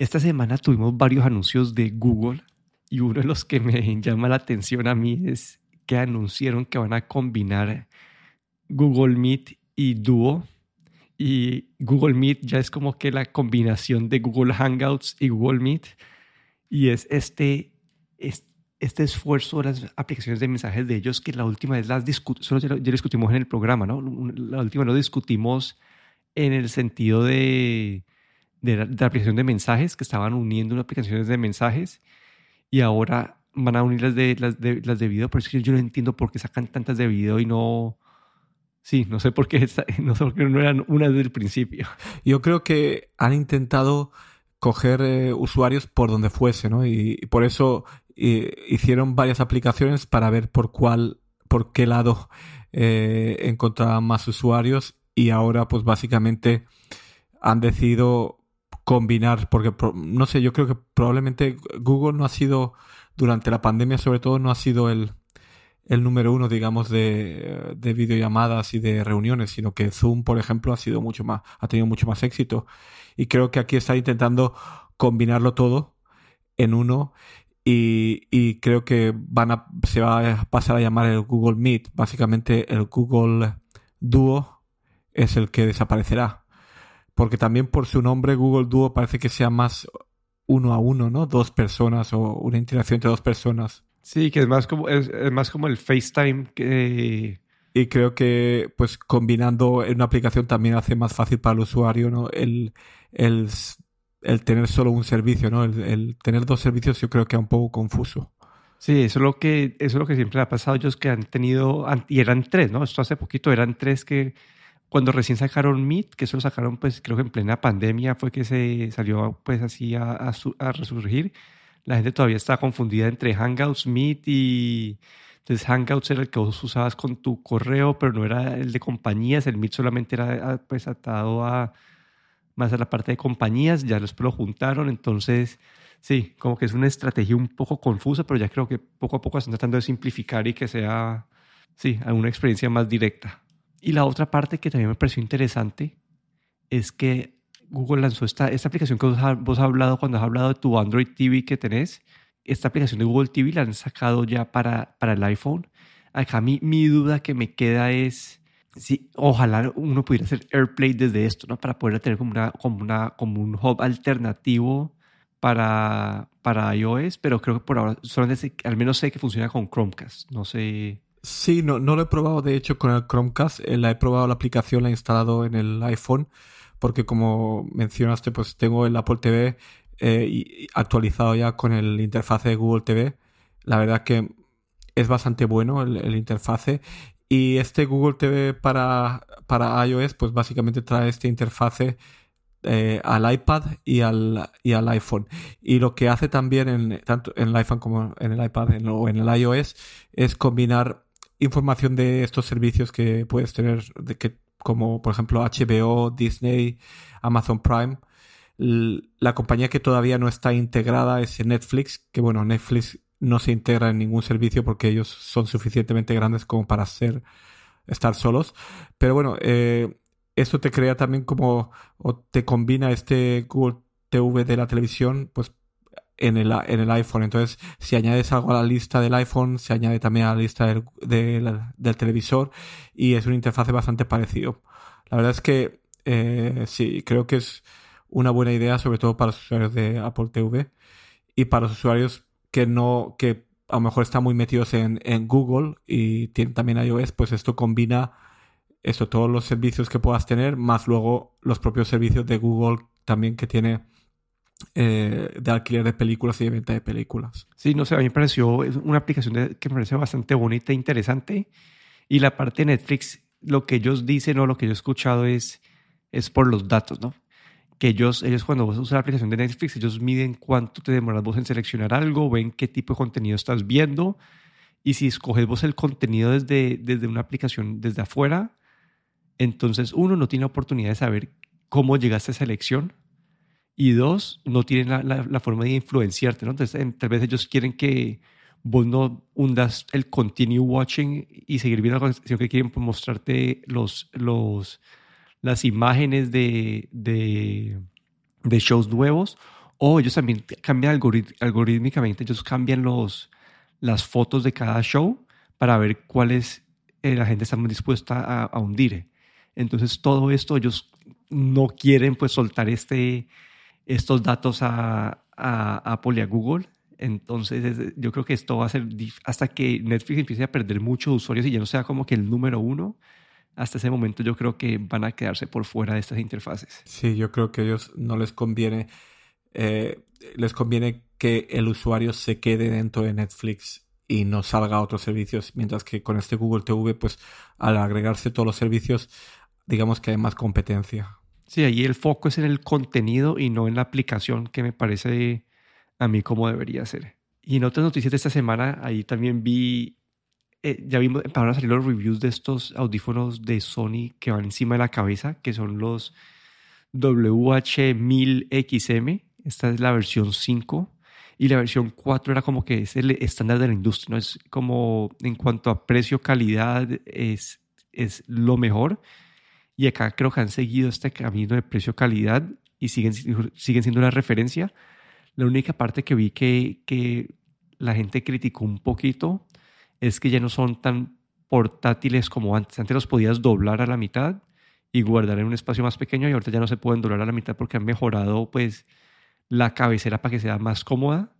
esta semana tuvimos varios anuncios de Google y uno de los que me llama la atención a mí es que anunciaron que van a combinar Google Meet y Duo. Y Google Meet ya es como que la combinación de Google Hangouts y Google Meet. Y es este, este esfuerzo de las aplicaciones de mensajes de ellos que la última vez las discutimos, ya, discutimos en el programa, ¿no? La última lo discutimos en el sentido de, de, la, aplicación de mensajes, que estaban uniendo unas aplicaciones de mensajes y ahora van a unir las de, las de, las de video, pero es que yo no entiendo por qué sacan tantas de video y no... Sí, no sé por qué, no sé por qué no eran una desde el principio. Yo creo que han intentado coger eh, usuarios por donde fuese, ¿no? Y, por eso eh, hicieron varias aplicaciones para ver por cuál, por qué lado eh, encontraban más usuarios y ahora pues básicamente han decidido combinar, porque no sé, yo creo que probablemente Google no ha sido, durante la pandemia sobre todo, no ha sido el, el número uno, digamos, de, de videollamadas y de reuniones, sino que Zoom, por ejemplo, ha sido mucho más, ha tenido mucho más éxito. Y creo que aquí está intentando combinarlo todo en uno y, y, creo que van a, se va a pasar a llamar el Google Meet. Básicamente el Google Duo es el que desaparecerá. Porque también por su nombre Google Duo parece que sea más uno a uno, ¿no? Dos personas o una interacción entre dos personas. Sí, que es más como, es, más como el FaceTime que... Y creo que pues combinando en una aplicación también hace más fácil para el usuario, ¿no? El, el, el tener solo un servicio, ¿no? El, tener dos servicios yo creo que es un poco confuso. Sí, eso es lo que, eso es lo que siempre ha pasado ellos que han tenido, y eran tres, ¿no? Esto hace poquito eran tres que cuando recién sacaron Meet, que eso lo sacaron pues creo que en plena pandemia fue que se salió pues así a, a resurgir la gente todavía está confundida entre Hangouts, Meet y... Entonces Hangouts era el que vos usabas con tu correo, pero no era el de compañías. El Meet solamente era ah, pues atado a más a la parte de compañías. Ya después lo juntaron. Entonces, sí, como que es una estrategia un poco confusa, pero ya creo que poco a poco están tratando de simplificar y que sea, sí, una experiencia más directa. Y la otra parte que también me pareció interesante es que Google lanzó esta, esta aplicación que vos, has hablado cuando has hablado de tu Android TV que tenés. Esta aplicación de Google TV la han sacado ya para, para el iPhone. Acá mi, mi duda que me queda es si ojalá uno pudiera hacer AirPlay desde esto, ¿no? Para poder tener como, una, como, una, como un hub alternativo para, para iOS, pero creo que por ahora solamente al menos sé que funciona con Chromecast. No sé. Sí, no, no lo he probado de hecho con el Chromecast. Eh, la he probado la aplicación, la he instalado en el iPhone porque como mencionaste, pues tengo el Apple TV eh, actualizado ya con el interfaz de Google TV. La verdad que es bastante bueno el, interfaz. Y este Google TV para, para iOS, pues básicamente trae este interfaz eh, al iPad y al, y al iPhone. Y lo que hace también en, tanto en el iPhone como en el iPad o en el iOS es combinar información de estos servicios que puedes tener, de que como por ejemplo HBO, Disney, Amazon Prime. La compañía que todavía no está integrada es Netflix, que bueno, Netflix no se integra en ningún servicio porque ellos son suficientemente grandes como para ser estar solos. Pero bueno, eh, esto te crea también como, o te combina este Google TV de la televisión, pues en el, en el iPhone. Entonces, si añades algo a la lista del iPhone, se añade también a la lista del, del, televisor y es un interfaz bastante parecido. La verdad es que eh, sí, creo que es una buena idea, sobre todo para los usuarios de Apple TV y para los usuarios que no, que a lo mejor están muy metidos en, en Google y tienen también iOS, pues esto combina esto, todos los servicios que puedas tener, más luego los propios servicios de Google también que tiene eh, de alquiler de películas y de venta de películas. Sí, no sé, a mí me pareció una aplicación que me parece bastante bonita e interesante. Y la parte de Netflix, lo que ellos dicen o lo que yo he escuchado es, es por los datos, ¿no? Que ellos, ellos cuando vos usas la aplicación de Netflix, ellos miden cuánto te demoras vos en seleccionar algo, ven qué tipo de contenido estás viendo. Y si escoges vos el contenido desde, desde una aplicación desde afuera, entonces uno no tiene oportunidad de saber cómo llegaste a esa elección y dos, no tienen la, forma de influenciarte. Entonces, tal vez ellos quieren que vos no hundas el continue watching y seguir viendo la sino que quieren mostrarte los, los, las imágenes de, de, shows nuevos O ellos también cambian algorítmicamente, ellos cambian los, las fotos de cada show para ver cuáles eh, la gente está muy dispuesta a, a, hundir. Entonces todo esto ellos no quieren pues soltar este, estos datos a, a Apple y a Google. Entonces yo creo que esto va a ser hasta que Netflix empiece a perder muchos usuarios y ya no sea como que el número uno. Hasta ese momento yo creo que van a quedarse por fuera de estas interfaces. Sí, yo creo que a ellos no les conviene eh, les conviene que el usuario se quede dentro de Netflix y no salga a otros servicios, mientras que con este Google TV, pues al agregarse todos los servicios, digamos que hay más competencia. Sí, ahí el foco es en el contenido y no en la aplicación, que me parece a mí como debería ser. Y en otras noticias de esta semana, ahí también vi, eh, ya vimos, para salir los reviews de estos audífonos de Sony que van encima de la cabeza, que son los WH1000XM, esta es la versión 5 y la versión 4 era como que es el estándar de la industria, ¿no? Es como en cuanto a precio, calidad, es, es lo mejor. Y acá creo que han seguido este camino de precio-calidad y siguen, siguen siendo la referencia. La única parte que vi que, que la gente criticó un poquito es que ya no son tan portátiles como antes. Antes los podías doblar a la mitad y guardar en un espacio más pequeño y ahorita ya no se pueden doblar a la mitad porque han mejorado pues la cabecera para que sea más cómoda.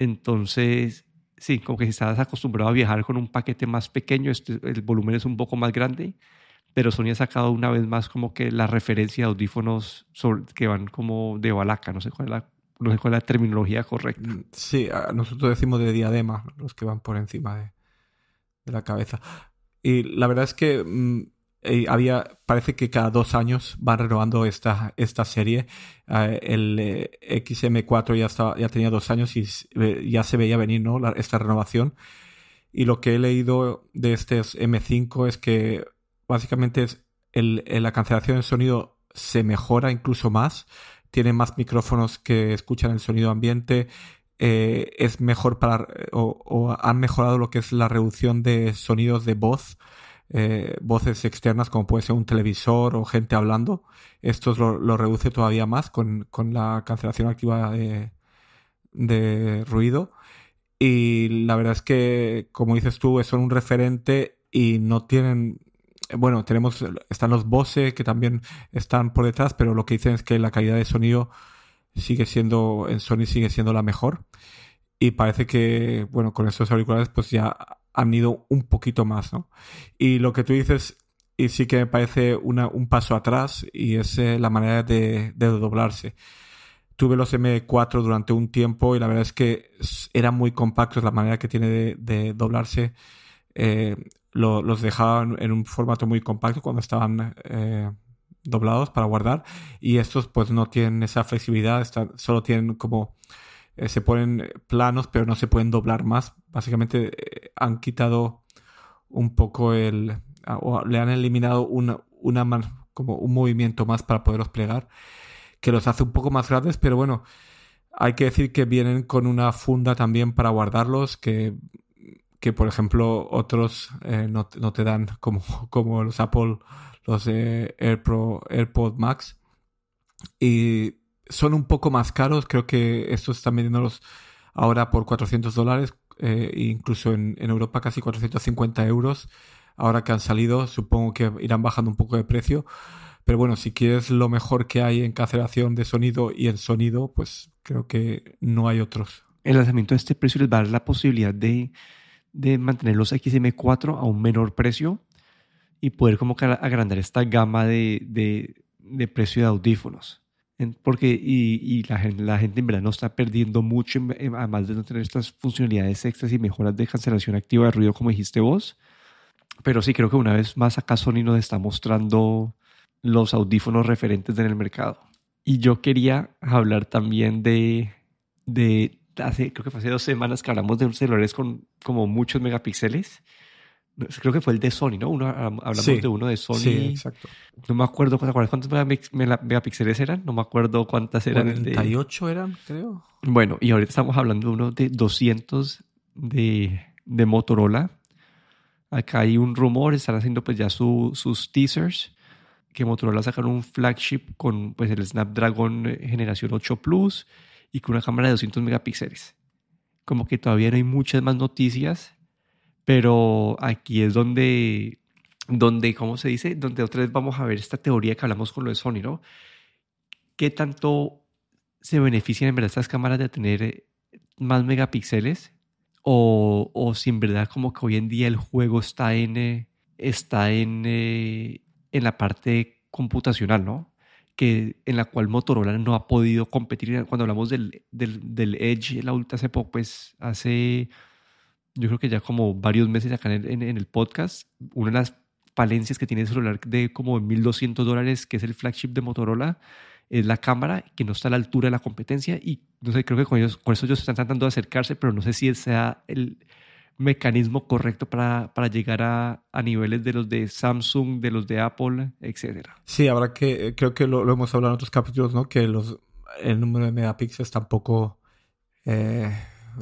Entonces, sí, como que si estás acostumbrado a viajar con un paquete más pequeño, este, el volumen es un poco más grande, pero Sony ha sacado una vez más como que la referencia de audífonos que van como de balaca, no sé cuál es la, no sé cuál es la terminología correcta. Mm, sí, nosotros decimos de diadema, los que van por encima de, de la cabeza. Y la verdad es que mm, eh, había, parece que cada dos años van renovando esta, esta serie. Eh, el eh, XM4 ya, estaba, ya tenía dos años y ya se veía venir ¿no? esta renovación. Y lo que he leído de este M5 es que básicamente es la cancelación del sonido se mejora incluso más. Tiene más micrófonos que escuchan el sonido ambiente. es mejor para. O, o han mejorado lo que es la reducción de sonidos de voz eh, voces externas como puede ser un televisor o gente hablando. Esto lo, reduce todavía más con, la cancelación activa de, ruido. Y la verdad es que, como dices tú, son un referente y no tienen bueno, tenemos, están los Bose que también están por detrás, pero lo que dicen es que la calidad de sonido sigue siendo, en Sony sigue siendo la mejor. Y parece que, bueno, con estos auriculares pues ya han ido un poquito más, ¿no? Y lo que tú dices, y sí que me parece una, un paso atrás, y es eh, la manera de, doblarse. Tuve los M4 durante un tiempo y la verdad es que eran muy compactos la manera que tiene de, doblarse. Eh, los dejaban en un formato muy compacto cuando estaban eh, doblados para guardar y estos pues no tienen esa flexibilidad, están, solo tienen como eh, se ponen planos, pero no se pueden doblar más. Básicamente eh, han quitado un poco el. o le han eliminado una, una como un movimiento más para poderlos plegar, que los hace un poco más grandes, pero bueno, hay que decir que vienen con una funda también para guardarlos, que, que por ejemplo otros eh, no, te dan, como, como los Apple, los AirPro, AirPod Max. Y son un poco más caros. Creo que estos están vendiéndolos ahora por 400 dólares, eh, incluso en, Europa casi 450 euros. Ahora que han salido, supongo que irán bajando un poco de precio. Pero bueno, si quieres lo mejor que hay en cancelación de sonido y en sonido, pues creo que no hay otros. El lanzamiento de este precio les va a dar la posibilidad de, de mantener los XM4 a un menor precio y poder como que agrandar esta gama de, de, de precio de audífonos porque y, la, la, gente en verdad no está perdiendo mucho, además de no tener estas funcionalidades extras y mejoras de cancelación activa de ruido, como dijiste vos. Pero sí, creo que una vez más acá Sony nos está mostrando los audífonos referentes en el mercado. Y yo quería hablar también de, de hace, creo que fue hace dos semanas que hablamos de celulares con como muchos megapíxeles Creo que fue el de Sony, ¿no? Uno, hablamos de uno de Sony. Sí, exacto. No me acuerdo cuántos megapíxeles eran. No me acuerdo cuántas eran. 48 eran, creo. Bueno, y ahorita estamos hablando de uno de 200 de, de Motorola. Acá hay un rumor, están haciendo pues ya sus teasers, que Motorola sacaron un flagship con pues el Snapdragon generación 8 Plus y con una cámara de 200 megapíxeles. Como que todavía no hay muchas más noticias, pero aquí es donde, donde, ¿cómo se dice? Donde otra vez vamos a ver esta teoría que hablamos con lo de Sony, ¿no? ¿Qué tanto se benefician en verdad estas cámaras de tener eh, más megapíxeles? O, o si en verdad como que hoy en día el juego está en, eh, está en, eh, en la parte computacional, ¿no? Que, en la cual Motorola no ha podido competir. Cuando hablamos del, del, del Edge, la hace poco, pues hace, yo creo que ya como varios meses acá en el, en el podcast, una de las palencias que tiene el celular de como 1.200 dólares, que es el flagship de Motorola, es la cámara, que no está a la altura de la competencia. Y no sé, creo que con, ellos, con eso ellos están tratando de acercarse, pero no sé si sea el mecanismo correcto para, para llegar a, a, niveles de los de Samsung, de los de Apple, etcétera. Sí, habrá que, eh, creo que lo, hemos hablado en otros capítulos, ¿no? Que los, el número de megapíxeles tampoco eh,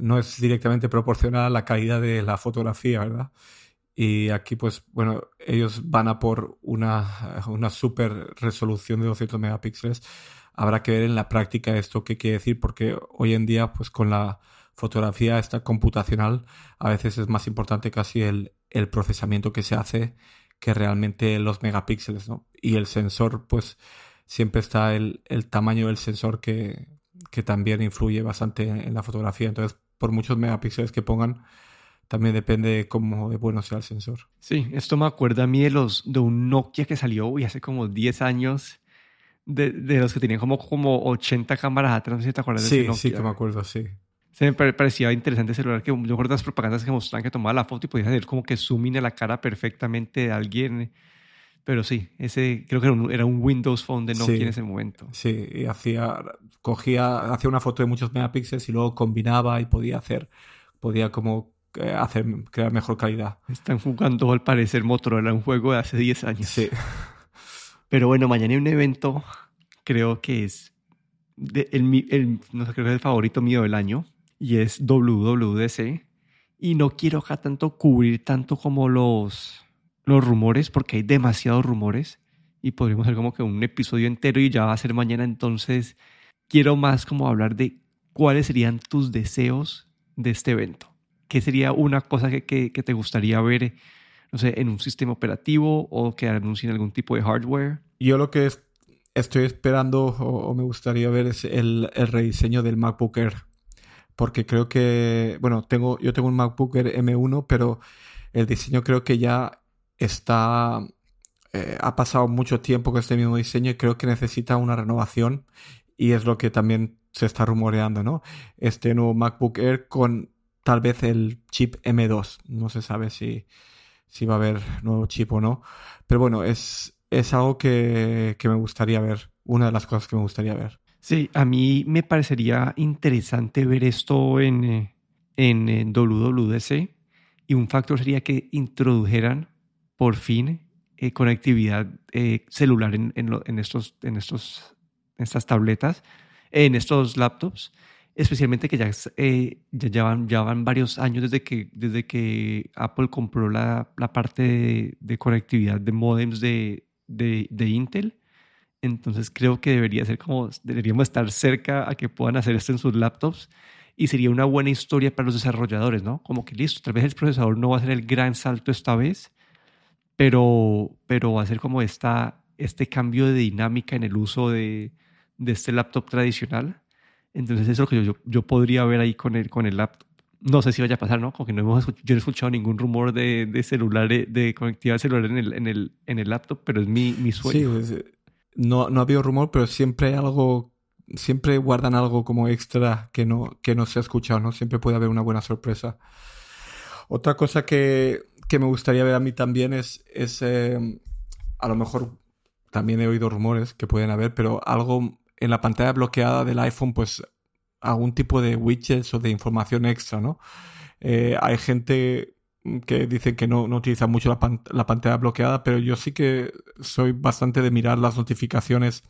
no es directamente proporcional a la calidad de la fotografía, ¿verdad? Y aquí, pues, bueno, ellos van a por una, una super resolución de 200 megapíxeles. Habrá que ver en la práctica esto qué quiere decir, porque hoy en día, pues, con la fotografía esta computacional, a veces es más importante casi el, el procesamiento que se hace que realmente los megapíxeles, ¿no? Y el sensor, pues, siempre está el, el tamaño del sensor que, que también influye bastante en la fotografía. Entonces, por muchos megapíxeles que pongan, también depende de cómo de bueno sea el sensor. Sí, esto me acuerda a mí de, los, de un Nokia que salió hace como 10 años, de, de, los que tenían como, como 80 cámaras atrás, no sé si te acuerdas sí, de ese Nokia. Sí, que me acuerdo, sí. Se me parecía interesante el celular, que yo recuerdo las propagandas que mostraban que tomaba la foto y podías hacer como que zoom in a la cara perfectamente de alguien. Pero sí, ese creo que era un, era un Windows Phone de Nokia sí, en ese momento. Sí, y hacía, cogía, hacía una foto de muchos megapíxeles y luego combinaba y podía hacer, podía como hacer, crear mejor calidad. Están jugando al parecer Motorola, un juego de hace 10 años. Sí. Pero bueno, mañana hay un evento, creo que es de, el, el, no sé, creo que es el favorito mío del año, y es WWDC. Y no quiero acá tanto cubrir tanto como los, los rumores, porque hay demasiados rumores, y podríamos hacer como que un episodio entero y ya va a ser mañana, entonces quiero más como hablar de cuáles serían tus deseos de este evento. ¿Qué sería una cosa que, que, te gustaría ver, no sé, en un sistema operativo o que anuncien algún tipo de hardware? Yo lo que es, estoy esperando o, o, me gustaría ver es el, el, rediseño del MacBook Air. Porque creo que, bueno, tengo, yo tengo un MacBook Air M1, pero el diseño creo que ya está, eh, ha pasado mucho tiempo con este mismo diseño y creo que necesita una renovación y es lo que también se está rumoreando, ¿no? Este nuevo MacBook Air con tal vez el chip M2. No se sabe si, si va a haber nuevo chip o no. Pero bueno, es, es algo que, que, me gustaría ver. Una de las cosas que me gustaría ver. Sí, a mí me parecería interesante ver esto en, eh, en, WWDC. Y un factor sería que introdujeran por fin eh, conectividad eh, celular en, en, lo, en, estos, en, estos, en estas tabletas, en estos laptops especialmente que ya, eh, ya, llevan, ya van varios años desde que, desde que Apple compró la, la parte de, de, conectividad de modems de, de, de, Intel. Entonces creo que debería ser como, deberíamos estar cerca a que puedan hacer esto en sus laptops y sería una buena historia para los desarrolladores, ¿no? Como que listo, tal vez el procesador no va a ser el gran salto esta vez, pero, pero va a ser como esta, este cambio de dinámica en el uso de, de este laptop tradicional entonces eso es lo que yo, yo, podría ver ahí con el, con el laptop. No sé si vaya a pasar, ¿no? Porque no hemos yo no he escuchado ningún rumor de, de celular, de conectividad celular en el, en el, en el laptop, pero es mi, mi sueño. Sí, pues, no, no ha habido rumor, pero siempre hay algo, siempre guardan algo como extra que no, que no se ha escuchado, ¿no? Siempre puede haber una buena sorpresa. Otra cosa que, que me gustaría ver a mí también es, es eh, a lo mejor también he oído rumores que pueden haber, pero algo en la pantalla bloqueada del iPhone, pues algún tipo de widgets o de información extra, ¿no? Eh, hay gente que dice que no, no utiliza mucho la, pan la, pantalla bloqueada, pero yo sí que soy bastante de mirar las notificaciones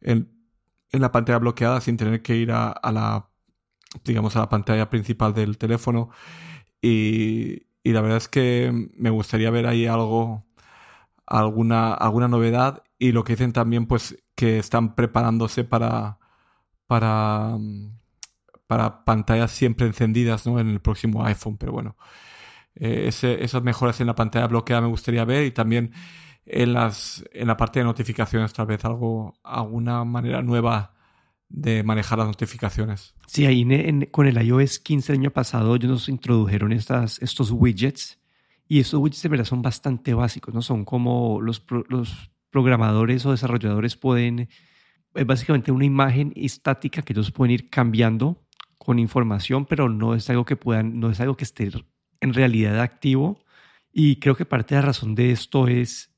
en, en la pantalla bloqueada sin tener que ir a, a, la, digamos, a la pantalla principal del teléfono. Y, y la verdad es que me gustaría ver ahí algo, alguna, alguna novedad y lo que dicen también, pues, que están preparándose para, para, para pantallas siempre encendidas ¿no? en el próximo iPhone, pero bueno. Eh, esas mejoras en la pantalla bloqueada me gustaría ver y también en, las, en la parte de notificaciones tal vez algo, alguna manera nueva de manejar las notificaciones. Sí, ahí con el iOS 15 el año pasado ellos nos introdujeron estas, estos widgets y estos widgets de verdad son bastante básicos, ¿no? Son como los, los programadores o desarrolladores pueden, es básicamente una imagen estática que ellos pueden ir cambiando con información, pero no es algo que puedan, no es algo que esté en realidad activo. Y creo que parte de la razón de esto es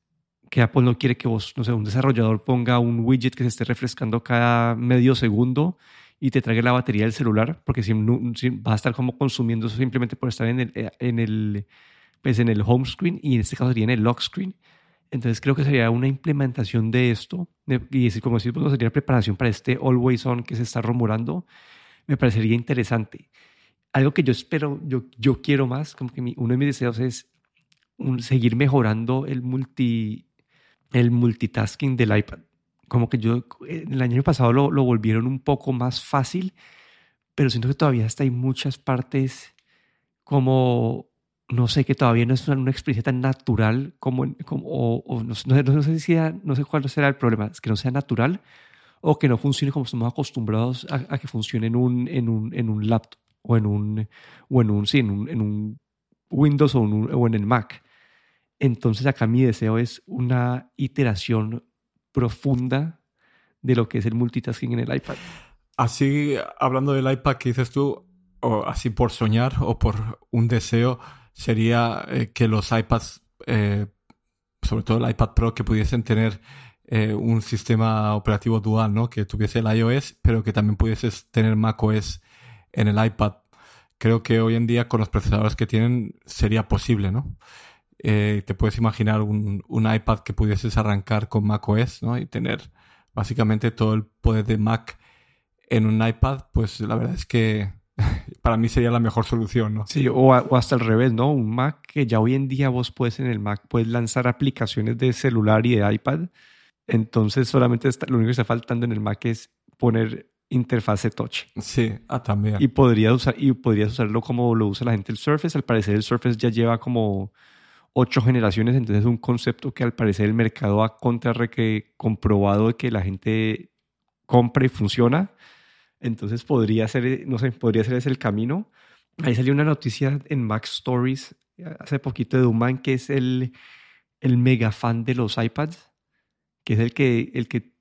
que Apple no quiere que vos, no sé, un desarrollador ponga un widget que se esté refrescando cada medio segundo y te traiga la batería del celular, porque si, va a estar como consumiendo eso simplemente por estar en el, eh, en el, pues en el home screen y en este caso sería en el lock screen. Entonces creo que sería una implementación de esto y como si pues, sería preparación para este always on que se está rumorando, me parecería interesante. Algo que yo espero, yo, yo quiero más, como que uno de mis deseos es seguir mejorando el multi el multitasking del iPad. Como que yo el año pasado lo, lo volvieron un poco más fácil, pero siento que todavía está hay muchas partes como, no sé, que todavía no es una, experiencia tan natural como, como o, no, sé si no sé cuál será el problema, es que no sea natural o que no funcione como estamos acostumbrados a, que funcione en un, en un, en un laptop o en un, o en un, sí, en un, en un Windows o, o en el Mac. Entonces acá mi deseo es una iteración profunda de lo que es el multitasking en el iPad. Así, hablando del iPad que dices tú, o así por soñar o por un deseo, sería eh, que los iPads, eh, sobre todo el iPad Pro, que pudiesen tener eh, un sistema operativo dual, ¿no? Que tuviese el iOS, pero que también pudieses tener macOS en el iPad. Creo que hoy en día con los procesadores que tienen sería posible, ¿no? Eh, te puedes imaginar un, un, iPad que pudieses arrancar con macOS ¿no? y tener básicamente todo el poder de Mac en un iPad, pues la verdad es que para mí sería la mejor solución, ¿no? Sí, o, hasta al revés, ¿no? Un Mac que ya hoy en día vos puedes en el Mac puedes lanzar aplicaciones de celular y de iPad. Entonces solamente lo único que está faltando en el Mac es poner interfase touch. Sí, ah, también. Y podrías, usar, y podrías usarlo como lo usa la gente el Surface. Al parecer el Surface ya lleva como ocho generaciones, entonces es un concepto que al parecer el mercado ha contra que comprobado de que la gente compra y funciona. Entonces podría ser, no sé, podría ser ese el camino. Ahí salió una noticia en Mac Stories hace poquito de Duman que es el, el mega fan de los iPads, que es el que, el que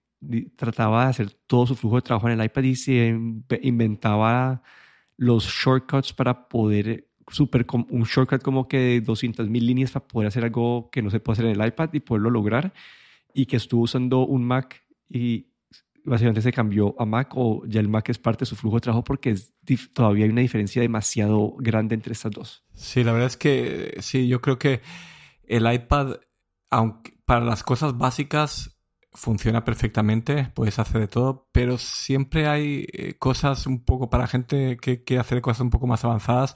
trataba de hacer todo su flujo de trabajo en el iPad y se inventaba los shortcuts para poder super, un shortcut como que de 200 mil líneas para poder hacer algo que no se puede hacer en el iPad y poderlo lograr y que estuvo usando un Mac y básicamente se cambió a Mac o ya el Mac es parte de su flujo de trabajo porque es, todavía hay una diferencia demasiado grande entre estas dos. Sí, la verdad es que sí, yo creo que el iPad, aunque para las cosas básicas funciona perfectamente, puedes hacer de todo, pero siempre hay eh, cosas un poco para gente que quiere hacer cosas un poco más avanzadas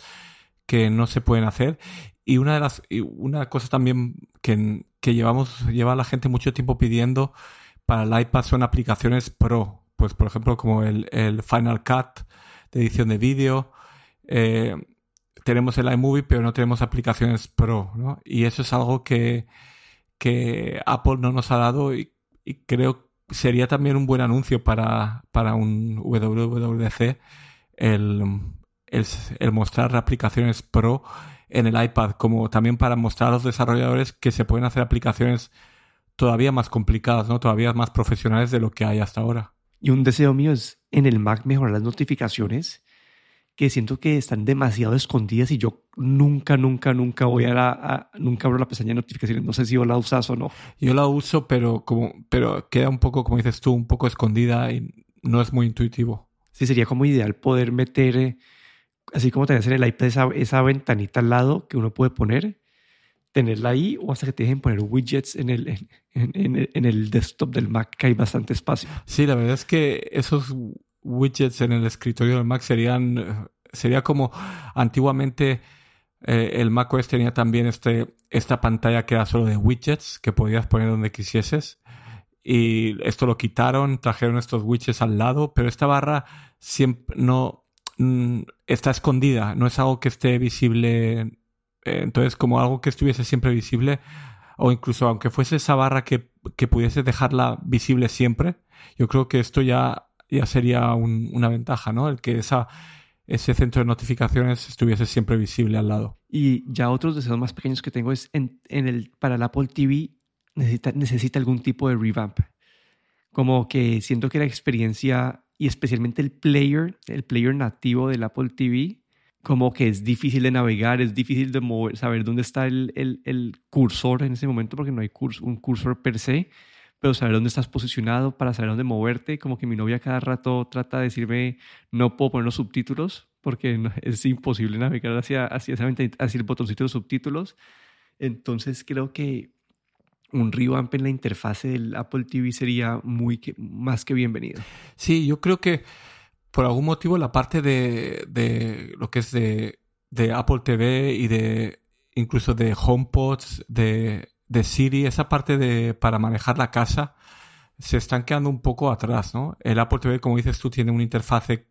que no se pueden hacer. Y una de las, una cosa también que, que llevamos, lleva la gente mucho tiempo pidiendo para el iPad son aplicaciones pro. Pues por ejemplo, como el, el Final Cut de edición de vídeo. Eh, tenemos el iMovie, pero no tenemos aplicaciones pro, ¿no? Y eso es algo que, que Apple no nos ha dado y, y creo sería también un buen anuncio para, para un WWDC el, el, mostrar aplicaciones pro en el iPad, como también para mostrar a los desarrolladores que se pueden hacer aplicaciones todavía más complicadas, ¿no? Todavía más profesionales de lo que hay hasta ahora. Y un deseo mío es en el Mac mejorar las notificaciones, que siento que están demasiado escondidas y yo nunca, nunca, nunca voy a, la, nunca abro la pestaña de notificaciones. No sé si vos la usas o no. Yo la uso, pero como, pero queda un poco, como dices tú, un poco escondida y no es muy intuitivo. Sí, sería como ideal poder meter eh, así como tenés en el iPad esa, esa, ventanita al lado que uno puede poner, tenerla ahí o hasta que te dejen poner widgets en el, en, en, el desktop del Mac, que hay bastante espacio. Sí, la verdad es que esos widgets en el escritorio del Mac serían, sería como antiguamente eh, el Mac OS tenía también este, esta pantalla que era solo de widgets que podías poner donde quisieses. Y esto lo quitaron, trajeron estos widgets al lado, pero esta barra siempre no, mm, está escondida, no es algo que esté visible. eh, entonces, como algo que estuviese siempre visible, o incluso aunque fuese esa barra que, que pudiese dejarla visible siempre, yo creo que esto ya, ya sería un- una ventaja, ¿no? El que ese centro de notificaciones estuviese siempre visible al lado. Y ya otros deseos más pequeños que tengo es en, el, para el Apple TV necesita, algún tipo de revamp. Como que siento que la experiencia y especialmente el player, el player nativo del Apple TV, como que es difícil de navegar, es difícil de saber dónde está el, cursor en ese momento porque no hay un cursor per se, pero saber dónde estás posicionado para saber dónde moverte. Como que mi novia cada rato trata de decirme, no puedo poner los subtítulos porque es imposible navegar hacia, hacia, hacia el botoncito de subtítulos. Entonces creo que un revamp en la interfase del Apple TV sería muy que- más que bienvenido. Sí, yo creo que por algún motivo la parte de, de lo que es de, de Apple TV y de incluso de HomePods, de, de Siri, esa parte de para manejar la casa, se están quedando un poco atrás, ¿no? El Apple TV, como dices tú, tiene una interfase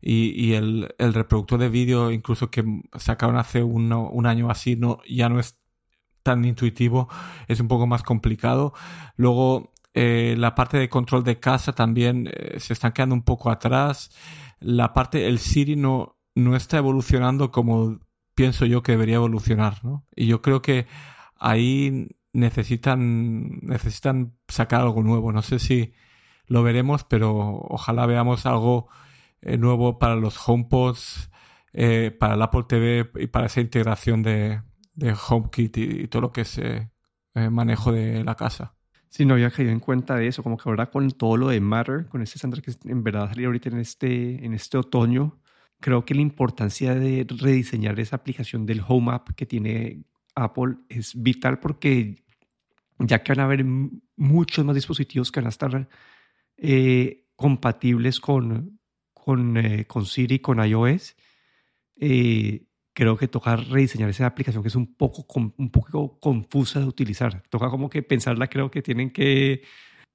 y, y el, el reproductor de vídeo, incluso que sacaron hace uno- un año así, no, ya no es tan intuitivo, es un poco más complicado. Luego, eh, la parte de control de casa también eh, se están quedando un poco atrás. La parte, el Siri no, no está evolucionando como pienso yo que debería evolucionar, ¿no? Y yo creo que ahí necesitan, necesitan sacar algo nuevo. No sé si lo veremos, pero ojalá veamos algo eh, nuevo para los HomePods, eh, para el Apple TV y para esa integración de, HomeKit y, todo lo que es eh, manejo de la casa. Si no había caído en cuenta de eso, como que ahora con todo lo de Matter, con este estándar que en verdad salir ahorita en este, en este otoño, creo que la importancia de rediseñar esa aplicación del Home App que tiene Apple es vital porque ya que van a haber muchos más dispositivos que van a estar eh, compatibles con, con, eh, con Siri, con iOS, eh, creo que toca rediseñar esa aplicación que es un poco, un poco confusa de utilizar. Toca como que pensarla, creo que tienen que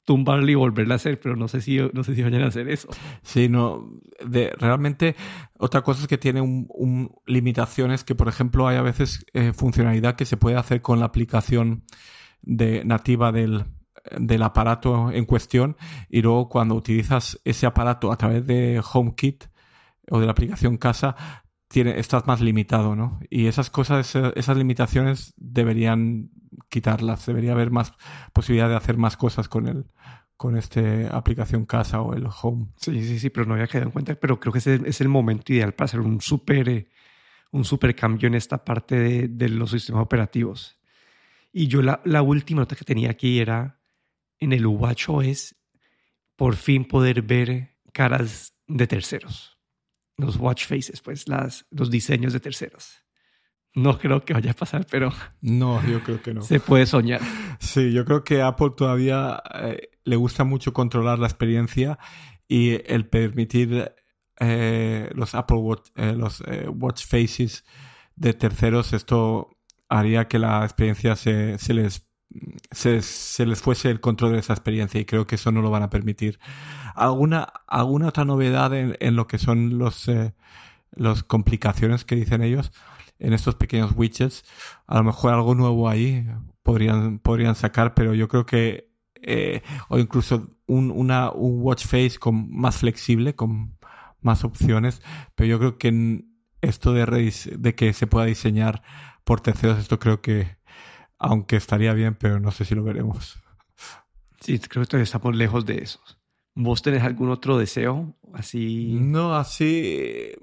tumbarla y volverla a hacer, pero no sé si, no sé si vayan a hacer eso. Sí, no, de, realmente otra cosa es que tiene un, un- limitaciones que, por ejemplo, hay a veces eh, funcionalidad que se puede hacer con la aplicación de, nativa del, del aparato en cuestión y luego cuando utilizas ese aparato a través de HomeKit o de la aplicación casa, tiene, estás más limitado, ¿no? Y esas cosas, eh, esas limitaciones deberían quitarlas, debería haber más posibilidad de hacer más cosas con el, con este aplicación casa o el home. Sí, sí, sí, pero no había quedado en cuenta, pero creo que ese es el momento ideal para hacer un súper eh, un super cambio en esta parte de, de los sistemas operativos. Y yo la, la última nota que tenía aquí era en el WatchOS por fin poder ver caras de terceros. Los watch faces, pues las, los diseños de terceros. No creo que vaya a pasar, pero No, yo creo que no. se puede soñar. Sí, yo creo que Apple todavía eh, le gusta mucho controlar la experiencia y el permitir eh, los Apple Watch, eh, los eh, watch faces de terceros, esto haría que la experiencia se, se les se, se les fuese el control de esa experiencia y creo que eso no lo van a permitir. ¿Alguna, alguna otra novedad en, en lo que son los, eh, los complicaciones que dicen ellos en estos pequeños widgets? A lo mejor algo nuevo ahí podrían, podrían sacar, pero yo creo que eh, o incluso un, una, un watch face con, más flexible, con más opciones, pero yo creo que esto de, de que se pueda diseñar por terceros, esto creo que aunque estaría bien, pero no sé si lo veremos. Sí, creo que todavía estamos lejos de eso. ¿Vos tenés algún otro deseo así? No, así eh,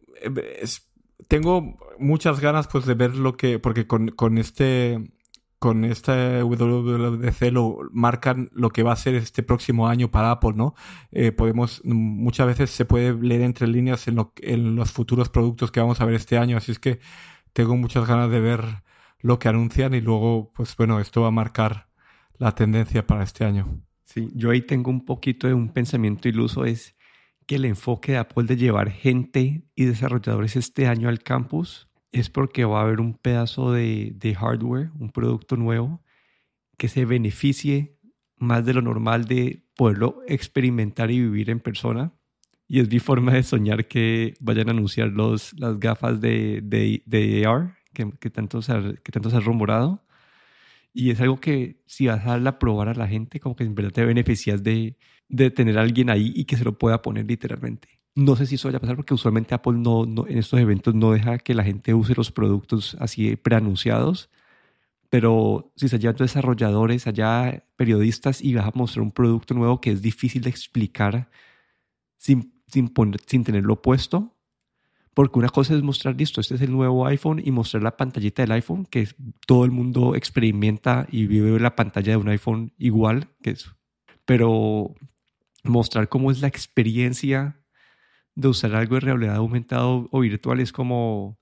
es- tengo muchas ganas pues de ver lo que porque con, con este con este WWDC lo marcan lo que va a ser este próximo año para Apple, ¿no? Eh, podemos muchas veces se puede leer entre líneas en, lo, en los futuros productos que vamos a ver este año, así es que tengo muchas ganas de ver lo que anuncian y luego pues bueno esto va a marcar la tendencia para este año. Sí, yo ahí tengo un poquito de un pensamiento iluso, es que el enfoque de Apple de llevar gente y desarrolladores este año al campus es porque va a haber un pedazo de, de hardware, un producto nuevo, que se beneficie más de lo normal de poderlo experimentar y vivir en persona Y es mi forma de soñar que vayan a anunciar los, las gafas de, de, de AR que, que, tanto se ha, que tanto se ha rumorado. Y es algo que si vas a darla a probar a la gente, como que en verdad te beneficias de, de tener alguien ahí y que se lo pueda poner literalmente. No sé si eso vaya a pasar porque usualmente Apple no, no, en estos eventos no deja que la gente use los productos así preanunciados. Pero si se hallan desarrolladores, allá periodistas y vas a mostrar un producto nuevo que es difícil de explicar sin, sin, sin tenerlo puesto, porque una cosa es mostrar, listo, este es el nuevo iPhone y mostrar la pantallita del iPhone, que todo el mundo experimenta y vive la pantalla de un iPhone igual que eso. Pero mostrar cómo es la experiencia de usar algo de realidad aumentado o virtual es como,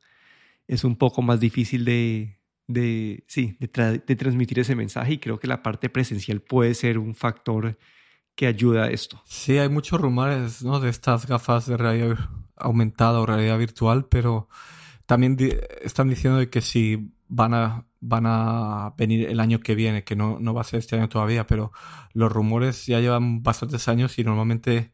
es un poco más difícil de, de sí, de, de transmitir ese mensaje y creo que la parte presencial puede ser un factor que ayuda a esto. Sí, hay muchos rumores ¿no? de estas gafas de realidad aumentada o realidad virtual, pero también están diciendo de que si van a, van a venir el año que viene, que no, no va a ser este año todavía, pero los rumores ya llevan bastantes años y normalmente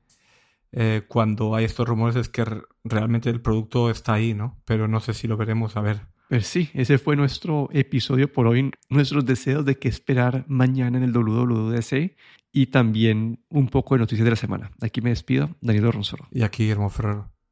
eh, cuando hay estos rumores es que realmente el producto está ahí, ¿no? Pero no sé si lo veremos a ver. Pues sí, ese fue nuestro episodio por hoy, nuestros deseos de qué esperar mañana en el WWDC y también un poco de noticias de la semana. Aquí me despido, Daniel Ronsoro. Y aquí Guillermo Ferrero.